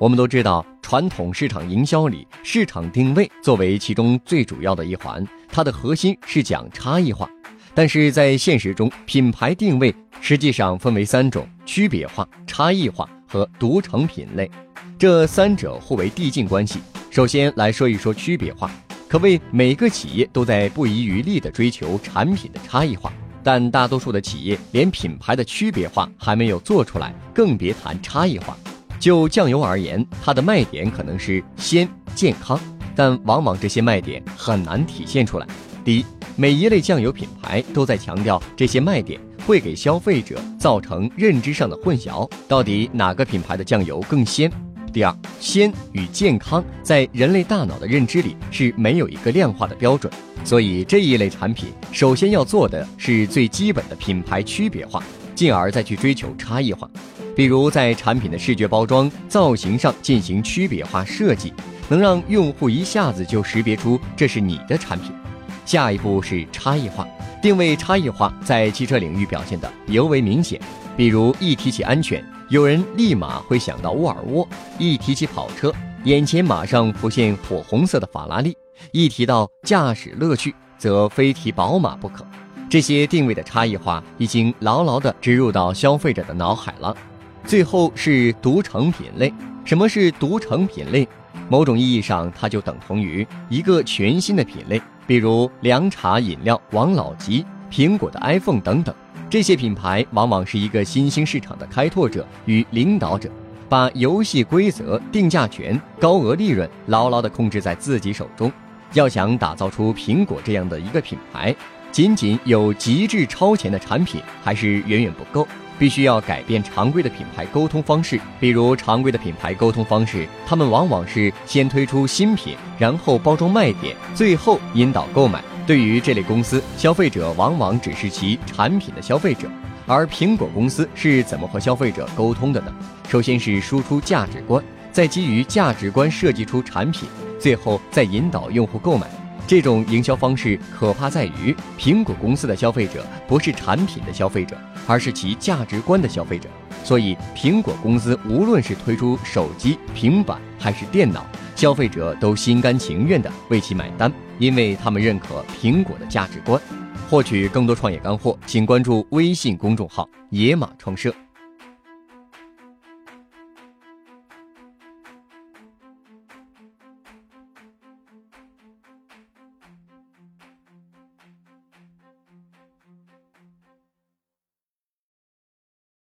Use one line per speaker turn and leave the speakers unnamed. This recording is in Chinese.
我们都知道，传统市场营销里，市场定位作为其中最主要的一环，它的核心是讲差异化。但是在现实中，品牌定位实际上分为三种：区别化、差异化和独成品类。这三者互为递进关系。首先来说一说区别化，可谓每个企业都在不遗余力地追求产品的差异化，但大多数的企业连品牌的区别化还没有做出来，更别谈差异化。就酱油而言，它的卖点可能是鲜、健康，但往往这些卖点很难体现出来。第一，每一类酱油品牌都在强调这些卖点，会给消费者造成认知上的混淆，到底哪个品牌的酱油更鲜？第二，鲜与健康在人类大脑的认知里是没有一个量化的标准，所以这一类产品首先要做的是最基本的品牌区别化，进而再去追求差异化。比如在产品的视觉包装、造型上进行区别化设计，能让用户一下子就识别出这是你的产品。下一步是差异化，定位差异化在汽车领域表现的尤为明显。比如一提起安全，有人立马会想到沃尔沃；一提起跑车，眼前马上浮现火红色的法拉利；一提到驾驶乐趣，则非提宝马不可。这些定位的差异化已经牢牢地植入到消费者的脑海了。最后是独成品类。什么是独成品类？某种意义上，它就等同于一个全新的品类，比如凉茶饮料、王老吉、苹果的 iPhone 等等。这些品牌往往是一个新兴市场的开拓者与领导者，把游戏规则、定价权、高额利润牢牢地控制在自己手中。要想打造出苹果这样的一个品牌，仅仅有极致超前的产品还是远远不够。必须要改变常规的品牌沟通方式，比如常规的品牌沟通方式，他们往往是先推出新品，然后包装卖点，最后引导购买。对于这类公司，消费者往往只是其产品的消费者。而苹果公司是怎么和消费者沟通的呢？首先是输出价值观，再基于价值观设计出产品，最后再引导用户购买。这种营销方式可怕在于，苹果公司的消费者不是产品的消费者，而是其价值观的消费者。所以，苹果公司无论是推出手机、平板还是电脑，消费者都心甘情愿地为其买单，因为他们认可苹果的价值观。获取更多创业干货，请关注微信公众号“野马创社”。